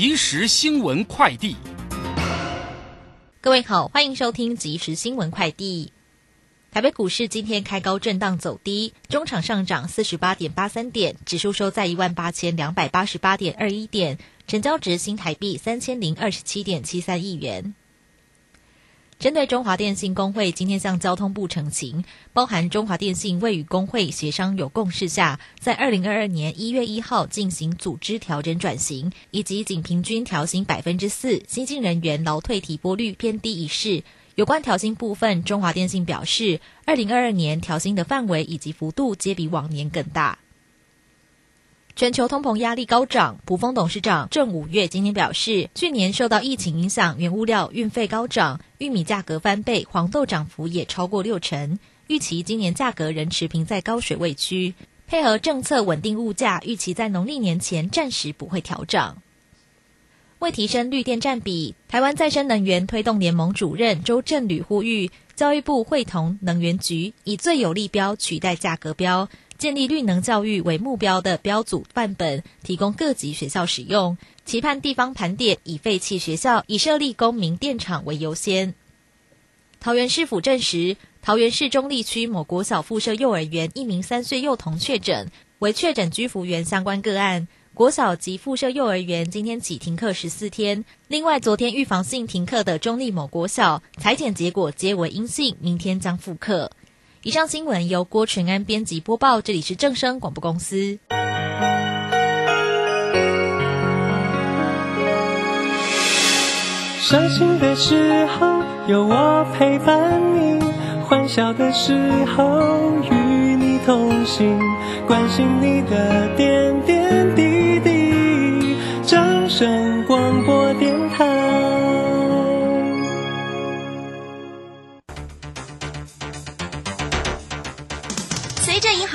即时新闻快递，各位好，欢迎收听即时新闻快递。台北股市今天开高震荡走低，中场上涨四十八点八三点，指数收在一万八千两百八十八点二一点，成交值新台币三千零二十七点七三亿元。针对中华电信工会今天向交通部澄清，包含中华电信未与工会协商有共识下，在二零二二年一月一号进行组织调整转型，以及仅平均调薪百分之四，新进人员劳退提拨率偏低一事。有关调薪部分，中华电信表示，二零二二年调薪的范围以及幅度皆比往年更大。全球通膨压力高涨，普丰董事长郑五月今天表示，去年受到疫情影响，原物料运费高涨，玉米价格翻倍，黄豆涨幅也超过六成。预期今年价格仍持平在高水位区，配合政策稳定物价，预期在农历年前暂时不会调涨。为提升绿电占比，台湾再生能源推动联盟主任周振旅呼吁，教育部会同能源局以最有利标取代价格标。建立绿能教育为目标的标组范本，提供各级学校使用。期盼地方盘点以废弃学校、以设立公民电厂为优先。桃园市府证实，桃园市中立区某国小附设幼儿园一名三岁幼童确诊，为确诊居服员相关个案。国小及附设幼儿园今天起停课十四天。另外，昨天预防性停课的中立某国小，裁剪结果皆为阴性，明天将复课。以上新闻由郭纯安编辑播报，这里是正声广播公司。伤心的时候有我陪伴你，欢笑的时候与你同行，关心你的点点滴滴。掌声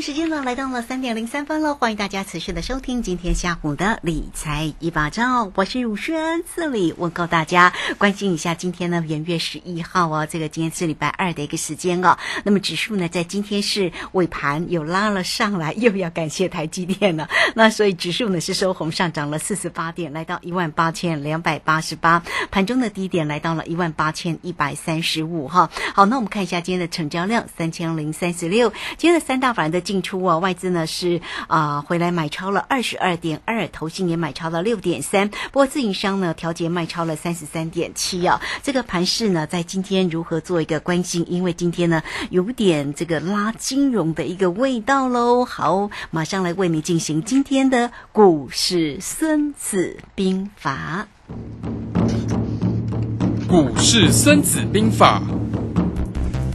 时间呢来到了三点零三分了，欢迎大家持续的收听今天下午的理财一把照，我是汝轩，这里问候大家，关心一下今天呢元月十一号哦，这个今天是礼拜二的一个时间哦。那么指数呢在今天是尾盘又拉了上来，又要感谢台积电了。那所以指数呢是收红上涨了四十八点，来到一万八千两百八十八，盘中的低点来到了一万八千一百三十五哈。好，那我们看一下今天的成交量三千零三十六，今天的三大板的。进出啊，外资呢是啊回来买超了二十二点二，投信也买超了六点三，不过自营商呢调节卖超了三十三点七啊。这个盘势呢在今天如何做一个关心？因为今天呢有点这个拉金融的一个味道喽。好，马上来为你进行今天的股市孙子兵法。股市孙子兵法。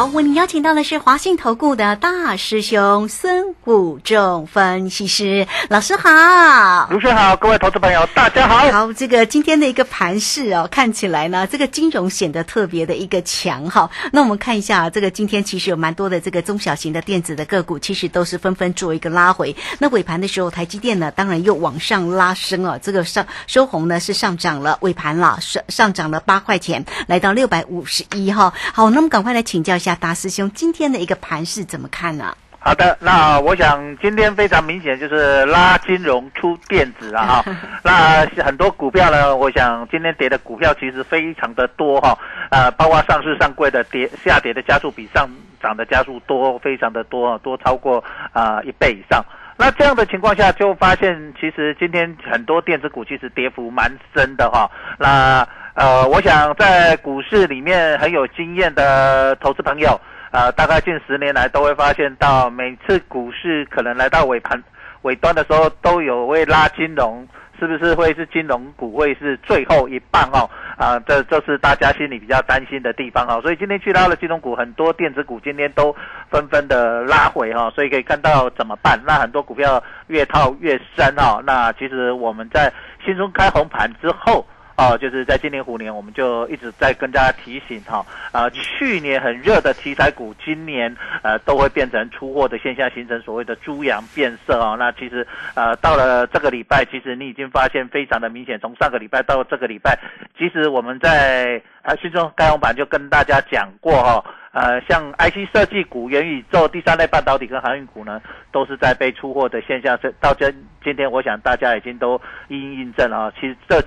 好好，为您邀请到的是华信投顾的大师兄孙武仲分析师老师好。卢师好，各位投资朋友，大家好。好，这个今天的一个盘势哦，看起来呢，这个金融显得特别的一个强哈。那我们看一下，这个今天其实有蛮多的这个中小型的电子的个股，其实都是纷纷做一个拉回。那尾盘的时候，台积电呢，当然又往上拉升哦，这个上收红呢是上涨了，尾盘了上上涨了八块钱，来到六百五十一哈。好，那么赶快来请教一下大师兄，今天的一个盘势怎么看呢？好的，那我想今天非常明显就是拉金融出电子啊哈。那很多股票呢，我想今天跌的股票其实非常的多哈，呃，包括上市上柜的跌下跌的加速比上涨的加速多，非常的多，多超过啊一倍以上。那这样的情况下，就发现其实今天很多电子股其实跌幅蛮深的哈。那呃，我想在股市里面很有经验的投资朋友。呃，大概近十年来都会发现到，每次股市可能来到尾盘尾端的时候，都有会拉金融，是不是会是金融股会是最后一棒哦？啊，这这是大家心里比较担心的地方哦。所以今天去拉了金融股，很多电子股今天都纷纷的拉回哈。所以可以看到怎么办？那很多股票越套越深哦。那其实我们在新春开红盘之后。哦，就是在今年虎年，我们就一直在跟大家提醒哈，啊，去年很热的题材股，今年呃都会变成出货的现象，形成所谓的猪羊变色啊。那其实呃到了这个礼拜，其实你已经发现非常的明显，从上个礼拜到这个礼拜，其实我们在啊新中开红盘就跟大家讲过哈，呃像 IC 设计股、元宇宙、第三类半导体跟航运股呢，都是在被出货的现象。这到今今天，我想大家已经都一一印证了。其实这。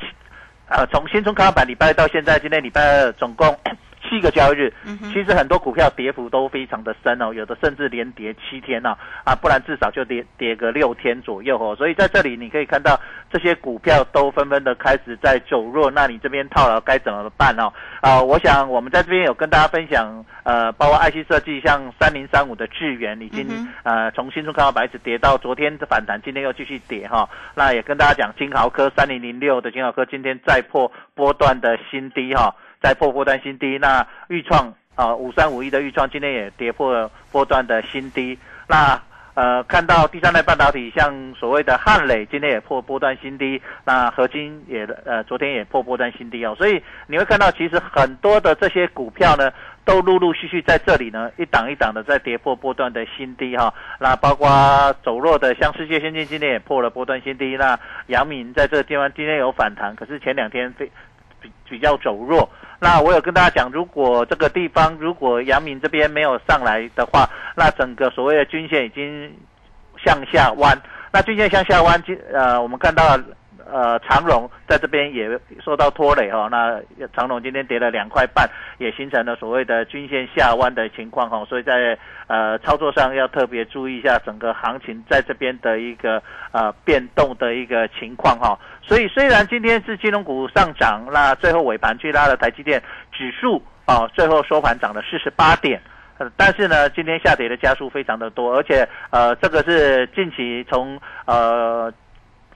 呃，从新春开盘礼拜到现在，今天礼拜二总共。七个交易日，其实很多股票跌幅都非常的深哦，有的甚至连跌七天呢，啊，不然至少就跌跌个六天左右哦。所以在这里你可以看到这些股票都纷纷的开始在走弱，那你这边套牢该怎么办哦？啊，我想我们在这边有跟大家分享，呃，包括 IC 设计，像三零三五的智源已经呃从新春看到白纸跌到昨天的反弹，今天又继续跌哈。那也跟大家讲，金豪科三零零六的金豪科今天再破波段的新低哈。在破波段新低，那预创啊五三五一的预创今天也跌破波段的新低。那呃看到第三代半导体，像所谓的汉磊今天也破波段新低，那合金也呃昨天也破波段新低哦。所以你会看到，其实很多的这些股票呢，都陆陆续续在这里呢一档一档的在跌破波段的新低哈。那包括走弱的，像世界先进今天也破了波段新低。那阳明在这个地方今天有反弹，可是前两天非比比较走弱。那我有跟大家讲，如果这个地方如果阳明这边没有上来的话，那整个所谓的均线已经向下弯。那均线向下弯，今呃我们看到呃长荣在这边也受到拖累哈。那长荣今天跌了两块半，也形成了所谓的均线下弯的情况哈。所以在呃操作上要特别注意一下整个行情在这边的一个呃变动的一个情况哈。所以虽然今天是金融股上涨，那最后尾盘去拉了台积电指数啊，最后收盘涨了四十八点，但是呢，今天下跌的加速非常的多，而且呃，这个是近期从呃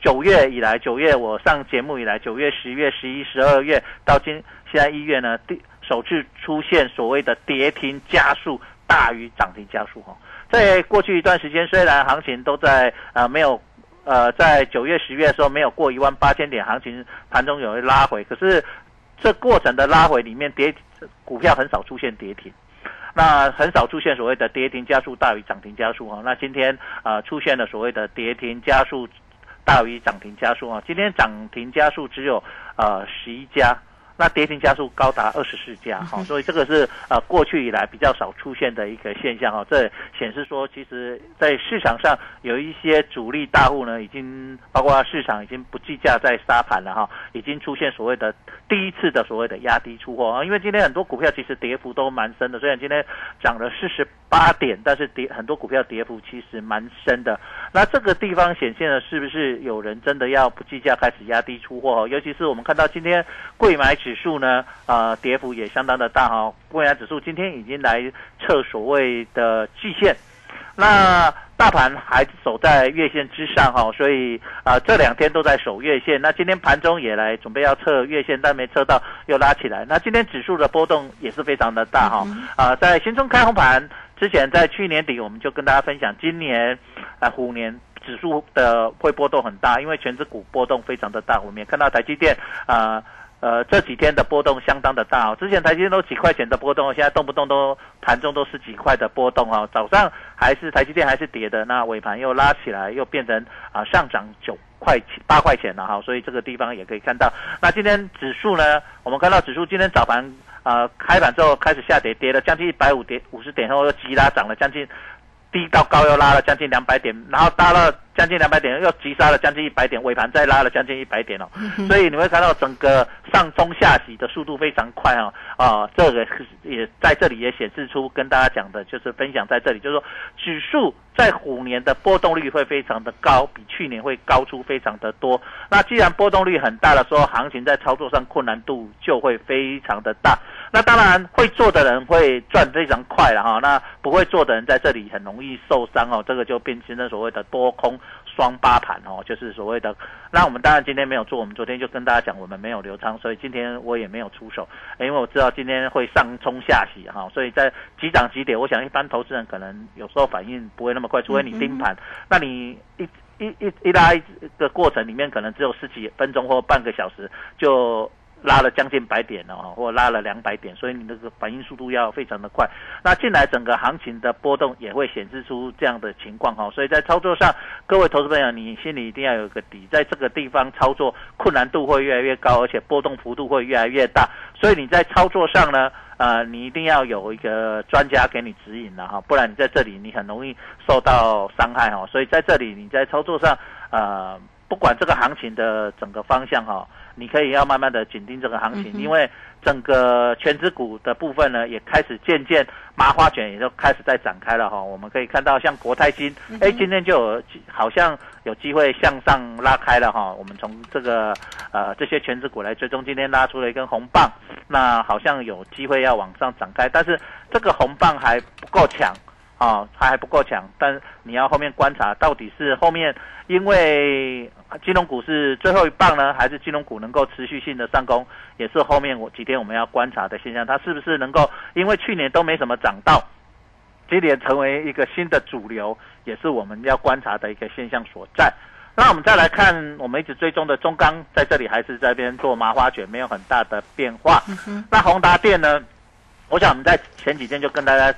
九月以来，九月我上节目以来，九月、十月、十一、十二月到今现在一月呢，第首次出现所谓的跌停加速大于涨停加速哈，在过去一段时间，虽然行情都在啊没有。呃，在九月、十月的时候没有过一万八千点，行情盘中有拉回，可是这过程的拉回里面跌股票很少出现跌停，那很少出现所谓的跌停加速大于涨停加速哈。那今天啊出现了所谓的跌停加速大于涨停加速啊，今天涨停加速只有呃十一家。那跌停加速高达二十四家，哈，所以这个是呃过去以来比较少出现的一个现象，哈，这显示说，其实在市场上有一些主力大户呢，已经包括市场已经不计价在杀盘了，哈，已经出现所谓的第一次的所谓的压低出货啊，因为今天很多股票其实跌幅都蛮深的，虽然今天涨了四十八点，但是跌很多股票跌幅其实蛮深的，那这个地方显现了是不是有人真的要不计价开始压低出货？尤其是我们看到今天贵买。指数呢，呃，跌幅也相当的大哈。贵买指数今天已经来测所谓的季线，那大盘还守在月线之上哈，所以啊这两天都在守月线。那今天盘中也来准备要测月线，但没测到，又拉起来。那今天指数的波动也是非常的大哈。啊，在新中开红盘之前，在去年底我们就跟大家分享，今年啊虎年指数的会波动很大，因为全指股波动非常的大。我们也看到台积电啊。呃，呃这几天的波动相当的大哦。之前台积电都几块钱的波动，现在动不动都盘中都是几块的波动哦。早上还是台积电还是跌的，那尾盘又拉起来，又变成啊上涨九块八块钱了哈。所以这个地方也可以看到。那今天指数呢？我们看到指数今天早盘啊开盘之后开始下跌，跌了将近一百五跌五十点后又急拉涨了将近低到高又拉了将近两百点，然后拉了。将近两百点，又急杀了将近一百点，尾盘再拉了将近一百点哦，所以你会看到整个上中下洗的速度非常快哦，啊，这个也在这里也显示出跟大家讲的就是分享在这里，就是说指数在虎年的波动率会非常的高，比去年会高出非常的多。那既然波动率很大的时候，行情在操作上困难度就会非常的大。那当然会做的人会赚非常快了哈，那不会做的人在这里很容易受伤哦，这个就变成了所谓的多空。双八盘哦，就是所谓的。那我们当然今天没有做，我们昨天就跟大家讲，我们没有留仓，所以今天我也没有出手，因为我知道今天会上冲下洗哈，所以在急涨急跌，我想一般投资人可能有时候反应不会那么快，除非你盯盘，那你一一一一拉一个过程里面可能只有十几分钟或半个小时就。拉了将近百点了哦，或拉了两百点，所以你那个反应速度要非常的快。那进来整个行情的波动也会显示出这样的情况哈，所以在操作上，各位投资朋友，你心里一定要有个底，在这个地方操作困难度会越来越高，而且波动幅度会越来越大。所以你在操作上呢，呃，你一定要有一个专家给你指引了哈，不然你在这里你很容易受到伤害哈。所以在这里你在操作上，呃，不管这个行情的整个方向哈。你可以要慢慢的紧盯这个行情，因为整个全指股的部分呢，也开始渐渐麻花卷也就开始在展开了哈。我们可以看到像国泰金，哎，今天就有好像有机会向上拉开了哈。我们从这个呃这些全指股来追踪，今天拉出了一根红棒，那好像有机会要往上展开，但是这个红棒还不够强。啊，它还不够强，但你要后面观察，到底是后面因为金融股是最后一棒呢，还是金融股能够持续性的上攻，也是后面我几天我们要观察的现象。它是不是能够因为去年都没什么涨到，今年成为一个新的主流，也是我们要观察的一个现象所在。那我们再来看，我们一直追踪的中钢在这里还是这边做麻花卷，没有很大的变化。那宏达电呢？我想我们在前几天就跟大家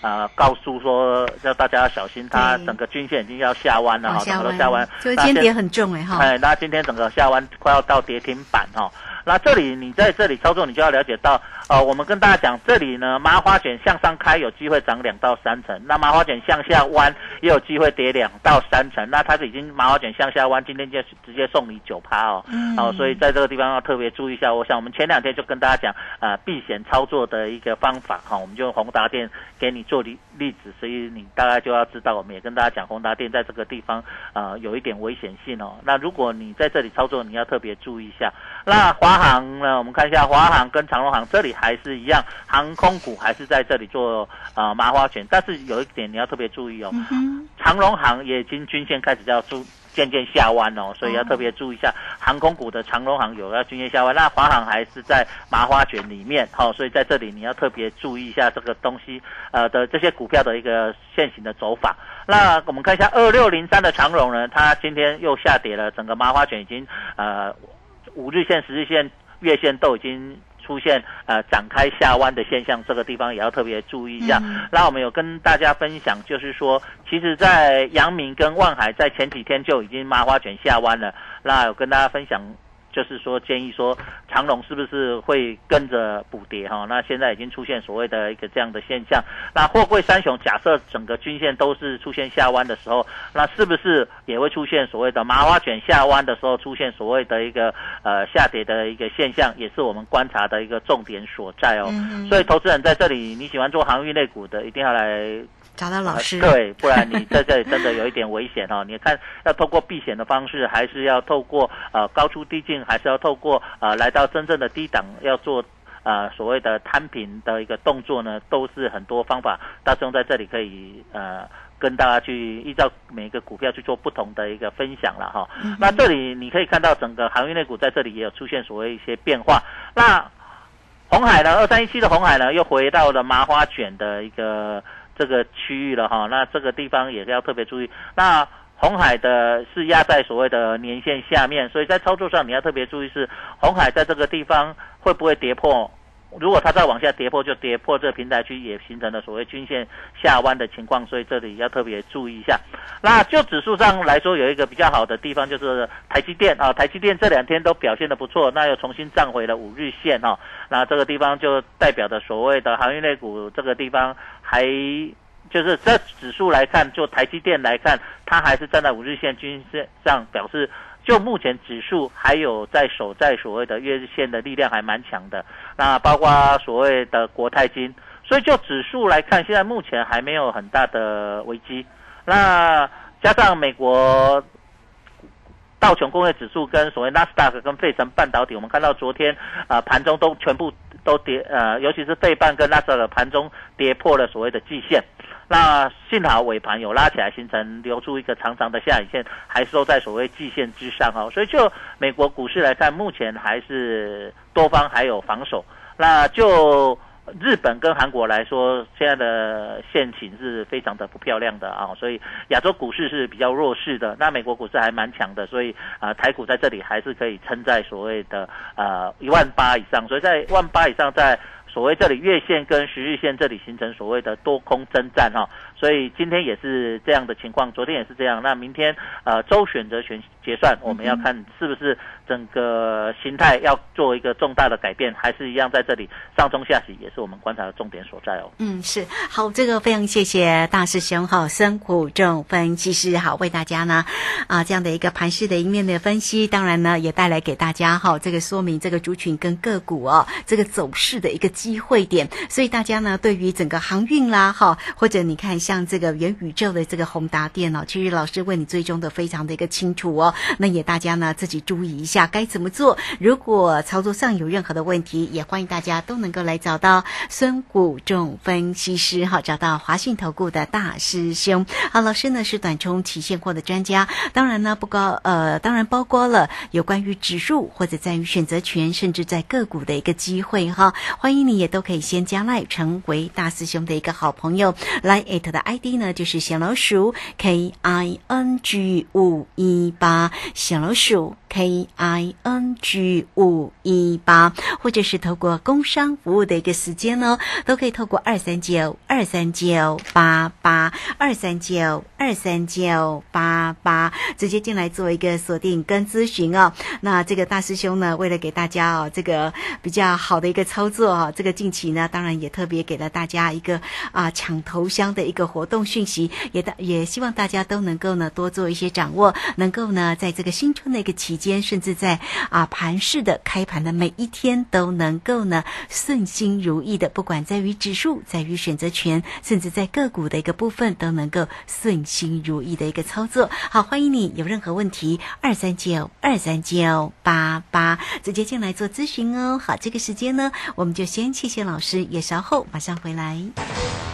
呃告诉说，要大家要小心，它整个均线已经要下弯了哈，整个下弯，就今天跌很重哎哈，哎，那今天整个下弯快要到跌停板哈。那这里你在这里操作，你就要了解到，呃，我们跟大家讲，这里呢，麻花卷向上开有机会涨两到三成，那麻花卷向下弯也有机会跌两到三成。那它是已经麻花卷向下弯，今天就直接送你九趴哦，哦，所以在这个地方要特别注意一下。我想我们前两天就跟大家讲，呃，避险操作的一个方法哈，我们就宏达电给你做例例子，所以你大概就要知道，我们也跟大家讲，宏达电在这个地方呃有一点危险性哦。那如果你在这里操作，你要特别注意一下。那华华航呢？我们看一下华航跟长荣航，这里还是一样，航空股还是在这里做啊麻花卷，但是有一点你要特别注意哦，长荣航也已经均线开始要逐渐渐下弯哦，所以要特别注意一下航空股的长荣航有要均线下弯，那华航还是在麻花卷里面，好，所以在这里你要特别注意一下这个东西呃的这些股票的一个现行的走法。那我们看一下二六零三的长荣呢，它今天又下跌了，整个麻花卷已经呃。五日线、十日线、月线都已经出现呃展开下弯的现象，这个地方也要特别注意一下。那我们有跟大家分享，就是说，其实，在阳明跟万海在前几天就已经麻花卷下弯了。那有跟大家分享。就是说，建议说长龙是不是会跟着补跌哈？那现在已经出现所谓的一个这样的现象。那货柜三雄假设整个均线都是出现下弯的时候，那是不是也会出现所谓的麻花卷下弯的时候出现所谓的一个呃下跌的一个现象？也是我们观察的一个重点所在哦。所以投资人在这里，你喜欢做航运类股的，一定要来。找到老师，对，不然你在这里真的有一点危险哦。你看，要透过避险的方式，还是要透过呃高出低进，还是要透过呃来到真正的低档要做呃所谓的摊平的一个动作呢？都是很多方法，大众在这里可以呃跟大家去依照每个股票去做不同的一个分享了哈。那这里你可以看到整个航运类股在这里也有出现所谓一些变化。那红海呢，二三一七的红海呢，又回到了麻花卷的一个这个区域了哈。那这个地方也是要特别注意。那红海的是压在所谓的年线下面，所以在操作上你要特别注意是红海在这个地方会不会跌破。如果它再往下跌破，就跌破这个平台区，也形成了所谓均线下弯的情况，所以这里要特别注意一下。那就指数上来说，有一个比较好的地方就是台积电啊，台积电这两天都表现的不错，那又重新站回了五日线哈。那这个地方就代表的所谓的航运类股，这个地方还就是在指数来看，就台积电来看，它还是站在五日线均线上，表示。就目前指数还有在守在所谓的月日线的力量还蛮强的，那包括所谓的国泰金，所以就指数来看，现在目前还没有很大的危机。那加上美国道琼工业指数跟所谓纳斯达克跟费城半导体，我们看到昨天啊盘中都全部都跌，呃，尤其是费半跟纳斯达克盘中跌破了所谓的季线。那幸好尾盘有拉起来，形成留出一个长长的下影线，还收在所谓季线之上哦。所以就美国股市来看，目前还是多方还有防守。那就日本跟韩国来说，现在的现情是非常的不漂亮的啊。所以亚洲股市是比较弱势的，那美国股市还蛮强的，所以啊台股在这里还是可以撑在所谓的呃一万八以上。所以在万八以上在。所谓这里月线跟十日线这里形成所谓的多空征战哈，所以今天也是这样的情况，昨天也是这样。那明天呃周选择权结算，我们要看是不是整个形态要做一个重大的改变，还是一样在这里上中下洗，也是我们观察的重点所在哦。嗯，是好，这个非常谢谢大师兄哈，孙虎正分析师好，为大家呢啊这样的一个盘势的一面的分析，当然呢也带来给大家哈这个说明这个族群跟个股哦这个走势的一个。机会点，所以大家呢，对于整个航运啦，哈，或者你看像这个元宇宙的这个宏达电脑，其实老师为你追踪的非常的一个清楚哦。那也大家呢自己注意一下该怎么做。如果操作上有任何的问题，也欢迎大家都能够来找到孙谷仲分析师，哈，找到华信投顾的大师兄。好，老师呢是短冲期现货的专家，当然呢不高，呃，当然包括了有关于指数或者在于选择权，甚至在个股的一个机会哈。欢迎你。也都可以先加赖成为大师兄的一个好朋友，来艾特的 ID 呢就是小老鼠 K I N G 五一八，小老鼠 K I N G 五一八，或者是透过工商服务的一个时间呢，都可以透过二三九二三九八八二三九二三九八八直接进来做一个锁定跟咨询哦。那这个大师兄呢，为了给大家哦这个比较好的一个操作哦，这个近期呢，当然也特别给了大家一个啊抢头香的一个活动讯息，也大也希望大家都能够呢多做一些掌握，能够呢在这个新春的一个期间，间甚至在啊盘市的开盘的每一天，都能够呢顺心如意的，不管在于指数，在于选择权，甚至在个股的一个部分，都能够顺心如意的一个操作。好，欢迎你有任何问题，二三九二三九八八直接进来做咨询哦。好，这个时间呢，我们就先。谢谢老师，也稍后马上回来。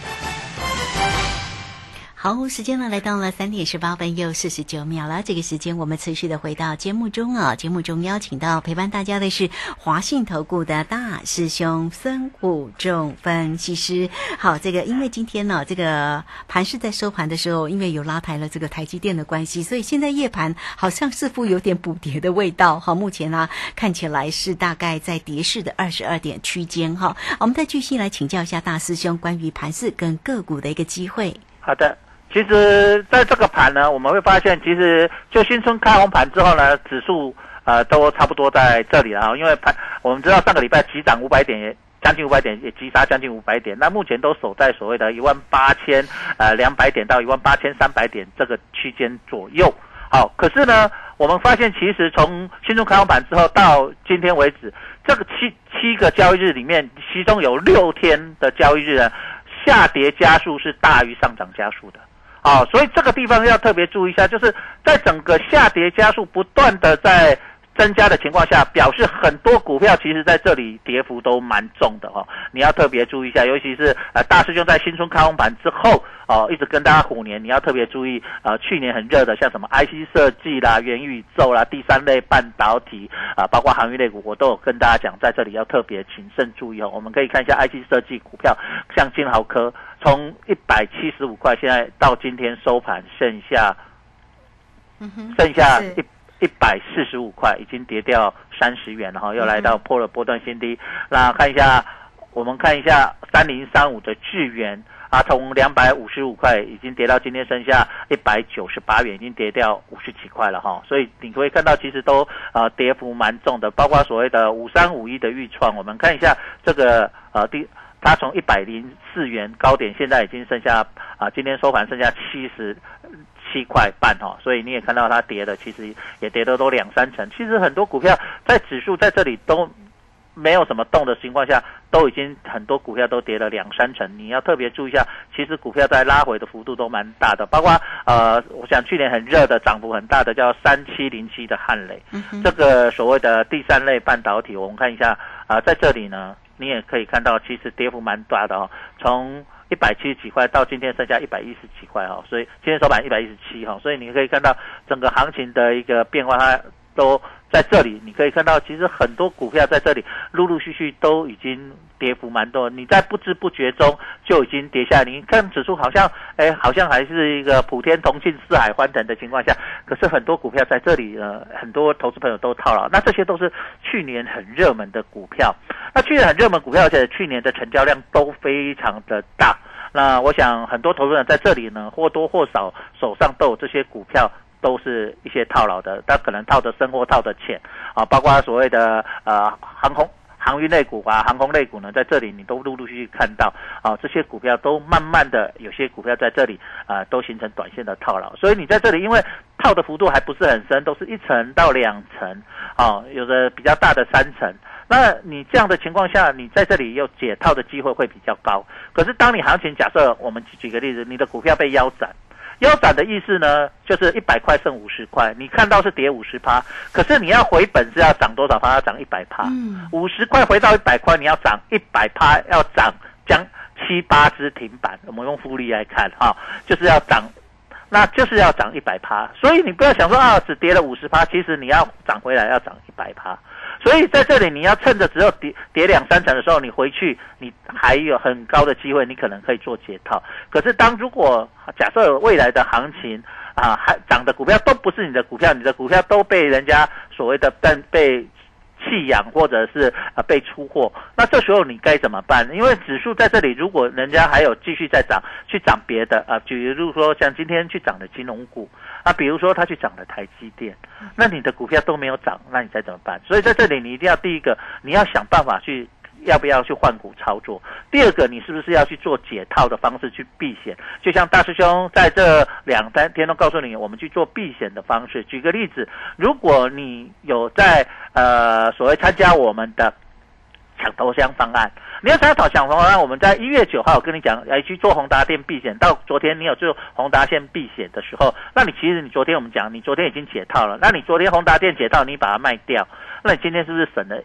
好，时间呢来到了三点十八分又四十九秒了。这个时间我们持续的回到节目中啊，节目中邀请到陪伴大家的是华信投顾的大师兄孙虎仲分析师。好，这个因为今天呢，这个盘是在收盘的时候，因为有拉抬了这个台积电的关系，所以现在夜盘好像似乎有点补跌的味道。好，目前呢看起来是大概在跌势的二十二点区间。哈，我们再继续来请教一下大师兄关于盘势跟个股的一个机会。好的。其实，在这个盘呢，我们会发现，其实就新春开红盘之后呢，指数呃都差不多在这里了啊，因为盘我们知道上个礼拜急涨五百点也。将近五百点，也急杀将近五百点，那目前都守在所谓的一万八千呃两百点到一万八千三百点这个区间左右。好，可是呢，我们发现其实从新中开放盘之后到今天为止，这个七七个交易日里面，其中有六天的交易日呢，下跌加速是大于上涨加速的。啊，所以这个地方要特别注意一下，就是在整个下跌加速不断的在。增加的情况下，表示很多股票其实在这里跌幅都蛮重的哈，你要特别注意一下，尤其是呃大师兄在新春开红盘之后哦，一直跟大家虎年，你要特别注意呃去年很热的像什么 IC 设计啦、元宇宙啦、第三类半导体啊，包括航运类股，我都有跟大家讲，在这里要特别谨慎注意哦。我们可以看一下 IC 设计股票，像金豪科从一百七十五块，现在到今天收盘剩下，剩下一。一百四十五块，已经跌掉三十元了哈，又来到破了波段新低。那看一下，我们看一下三零三五的智元啊，从两百五十五块已经跌到今天剩下一百九十八元，已经跌掉五十几块了哈。所以你可以看到，其实都呃跌幅蛮重的，包括所谓的五三五一的预创，我们看一下这个呃第，它从一百零四元高点，现在已经剩下啊，今天收盘剩下七十。七块半哈，所以你也看到它跌的，其实也跌的都两三成。其实很多股票在指数在这里都没有什么动的情况下，都已经很多股票都跌了两三成。你要特别注意一下，其实股票在拉回的幅度都蛮大的，包括呃，我想去年很热的涨幅很大的叫三七零七的汉雷，这个所谓的第三类半导体，我们看一下啊，在这里呢，你也可以看到，其实跌幅蛮大的哦，从。一百七十几块到今天剩下一百一十几块哈，所以今天收盘一百一十七哈，所以你可以看到整个行情的一个变化，它都在这里。你可以看到，其实很多股票在这里陆陆续续都已经跌幅蛮多，你在不知不觉中就已经跌下。你看指数好像，哎，好像还是一个普天同庆、四海欢腾的情况下，可是很多股票在这里呢，很多投资朋友都套牢。那这些都是去年很热门的股票。那去年很热门股票，而且去年的成交量都非常的大。那我想很多投资人在这里呢，或多或少手上都有这些股票，都是一些套牢的，他可能套的深或套的浅啊，包括所谓的呃航空航运类股啊，航空类股呢，在这里你都陆陆续续看到啊，这些股票都慢慢的有些股票在这里啊，都形成短线的套牢，所以你在这里因为套的幅度还不是很深，都是一层到两层啊，有的比较大的三层。那你这样的情况下，你在这里有解套的机会会比较高。可是当你行情假设，我们举个例子，你的股票被腰斩，腰斩的意思呢，就是一百块剩五十块，你看到是跌五十趴，可是你要回本是要涨多少趴？要涨一百趴。嗯，五十块回到一百块，你要涨一百趴，要涨将七八只停板。我们用复利来看哈，就是要涨，那就是要涨一百趴。所以你不要想说啊，只跌了五十趴，其实你要涨回来要涨一百趴。所以在这里，你要趁着只有跌跌两三成的时候，你回去，你还有很高的机会，你可能可以做解套。可是当如果假设未来的行情啊，还涨的股票都不是你的股票，你的股票都被人家所谓的被被弃养或者是啊被出货，那这时候你该怎么办？因为指数在这里，如果人家还有继续在涨，去涨别的啊，比如说像今天去涨的金融股。啊，比如说它去涨了台积电，那你的股票都没有涨，那你再怎么办？所以在这里，你一定要第一个，你要想办法去要不要去换股操作；第二个，你是不是要去做解套的方式去避险？就像大师兄在这两三天都告诉你，我们去做避险的方式。举个例子，如果你有在呃所谓参加我们的抢头香方案。你要参考抢方案，我们在一月九号跟你讲，哎，去做宏达电避险。到昨天你有做宏达线避险的时候，那你其实你昨天我们讲，你昨天已经解套了。那你昨天宏达电解套，你把它卖掉，那你今天是不是省了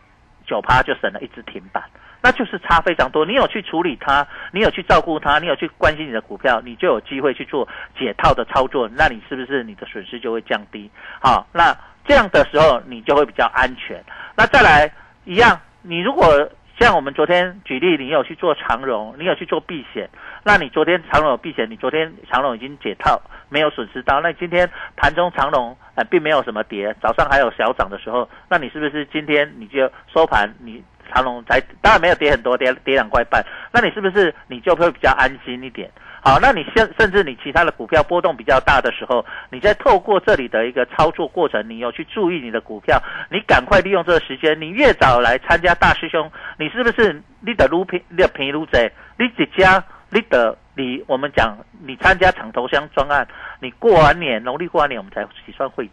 九趴，就省了一只停板？那就是差非常多。你有去处理它，你有去照顾它，你有去关心你的股票，你就有机会去做解套的操作。那你是不是你的损失就会降低？好，那这样的时候你就会比较安全。那再来一样，你如果像我们昨天举例，你有去做长融，你有去做避险，那你昨天长融有避险，你昨天长融已经解套，没有损失到。那今天盘中长融呃并没有什么跌，早上还有小涨的时候，那你是不是今天你就收盘，你长融才当然没有跌很多，跌跌两块半，那你是不是你就会比较安心一点？好，那你甚甚至你其他的股票波动比较大的时候，你在透过这里的一个操作过程，你有去注意你的股票，你赶快利用这个时间，你越早来参加大师兄，你是不是你的撸平你的平撸贼，你只加你的你我们讲你参加长头香专案，你过完年农历过完年我们才起算会期，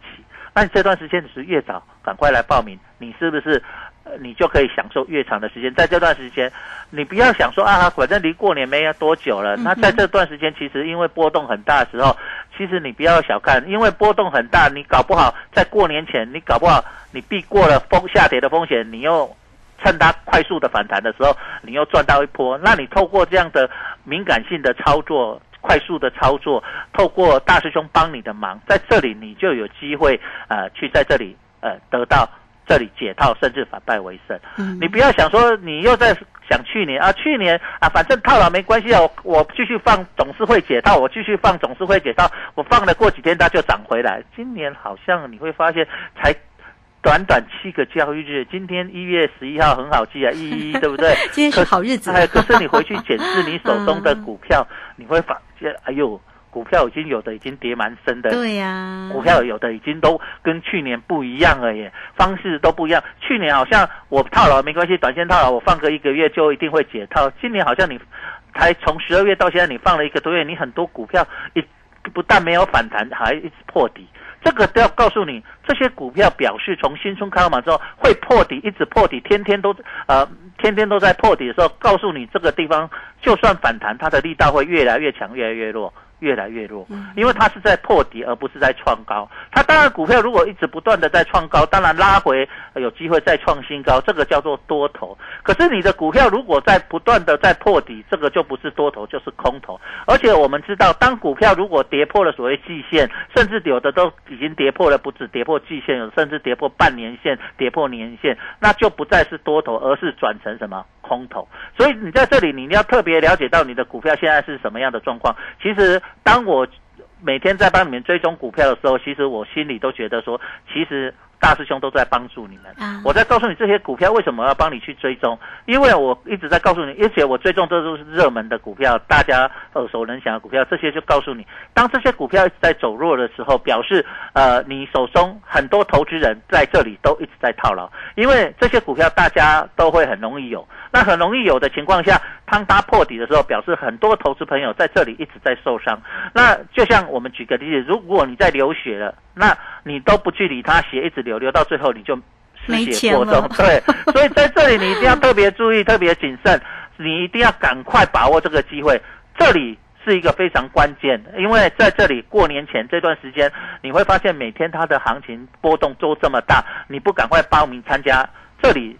那你这段时间你是越早赶快来报名，你是不是？呃，你就可以享受越长的时间，在这段时间，你不要想说啊，反正离过年没有多久了。那在这段时间，其实因为波动很大的时候，其实你不要小看，因为波动很大，你搞不好在过年前，你搞不好你避过了风下跌的风险，你又趁它快速的反弹的时候，你又赚到一波。那你透过这样的敏感性的操作，快速的操作，透过大师兄帮你的忙，在这里你就有机会呃去在这里呃得到。这里解套，甚至反败为胜。嗯，你不要想说你又在想去年啊，去年啊，反正套牢没关系啊，我我继续放董事会解套，我继续放董事会解套，我放了过几天它就涨回来。今年好像你会发现，才短短七个交易日，今天一月十一号很好记啊，一一 对不对？今天是好日子。哎，可是你回去检视你手中的 股票，你会发现，哎呦。股票已经有的已经跌蛮深的，对呀，股票有的已经都跟去年不一样了耶，方式都不一样。去年好像我套牢没关系，短线套牢我放个一个月就一定会解套。今年好像你才从十二月到现在，你放了一个多月，你很多股票一不但没有反弹，还一直破底。这个都要告诉你，这些股票表示从新春开盘之后会破底，一直破底，天天都呃天天都在破底的时候，告诉你这个地方就算反弹，它的力道会越来越强，越来越弱。越来越弱，因为它是在破底，而不是在创高。它当然股票如果一直不断的在创高，当然拉回有机会再创新高，这个叫做多头。可是你的股票如果在不断的在破底，这个就不是多头，就是空头。而且我们知道，当股票如果跌破了所谓季线，甚至有的都已经跌破了，不止跌破季线，有甚至跌破半年线、跌破年线，那就不再是多头，而是转成什么空头。所以你在这里，你要特别了解到你的股票现在是什么样的状况。其实。当我每天在帮你们追踪股票的时候，其实我心里都觉得说，其实大师兄都在帮助你们。我在告诉你这些股票为什么要帮你去追踪，因为我一直在告诉你，而且我追踪这都是热门的股票，大家耳熟能详的股票，这些就告诉你，当这些股票一直在走弱的时候，表示呃你手中很多投资人在这里都一直在套牢，因为这些股票大家都会很容易有。那很容易有的情况下，当它破底的时候，表示很多投资朋友在这里一直在受伤。那就像我们举个例子，如果你在流血了，那你都不去理它，血一直流，流到最后你就失血过重。对，所以在这里你一定要特别注意，特别谨慎，你一定要赶快把握这个机会。这里是一个非常关键，因为在这里过年前这段时间，你会发现每天它的行情波动都这么大，你不赶快报名参加，这里。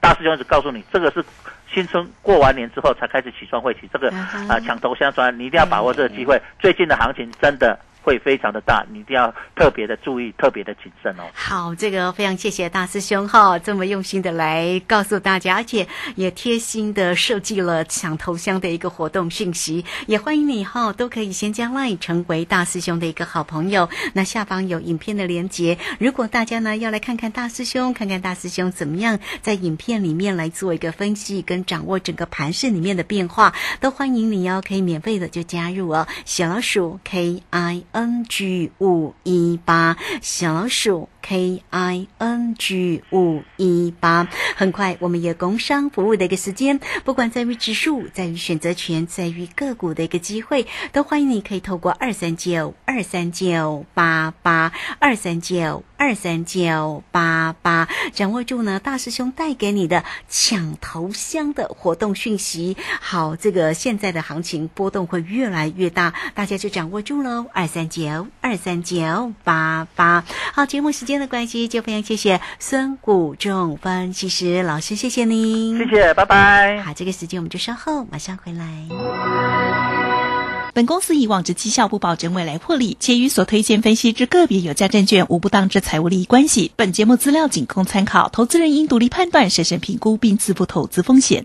大师兄只告诉你，这个是新春过完年之后才开始起算会起，这个啊抢头香砖，你一定要把握这个机会。最近的行情真的。会非常的大，你一定要特别的注意，特别的谨慎哦。好，这个非常谢谢大师兄哈，这么用心的来告诉大家，而且也贴心的设计了抢头香的一个活动讯息，也欢迎你哈，都可以先加 line 成为大师兄的一个好朋友。那下方有影片的连接，如果大家呢要来看看大师兄，看看大师兄怎么样在影片里面来做一个分析跟掌握整个盘势里面的变化，都欢迎你哦，可以免费的就加入哦，小老鼠 K I。N G 五一八小老鼠 K I N G 五一八，很快我们也工商服务的一个时间，不管在于指数，在于选择权，在于个股的一个机会，都欢迎你可以透过二三九二三九八八二三九。二三九八八，掌握住呢，大师兄带给你的抢头香的活动讯息。好，这个现在的行情波动会越来越大，大家就掌握住喽。二三九二三九八八。好，节目时间的关系，就非常谢谢孙谷仲分析师老师，谢谢您，谢谢，拜拜。好，这个时间我们就稍后马上回来。本公司以往之绩效不保证未来获利，且与所推荐分析之个别有价证券无不当之财务利益关系。本节目资料仅供参考，投资人应独立判断、审慎评估并自负投资风险。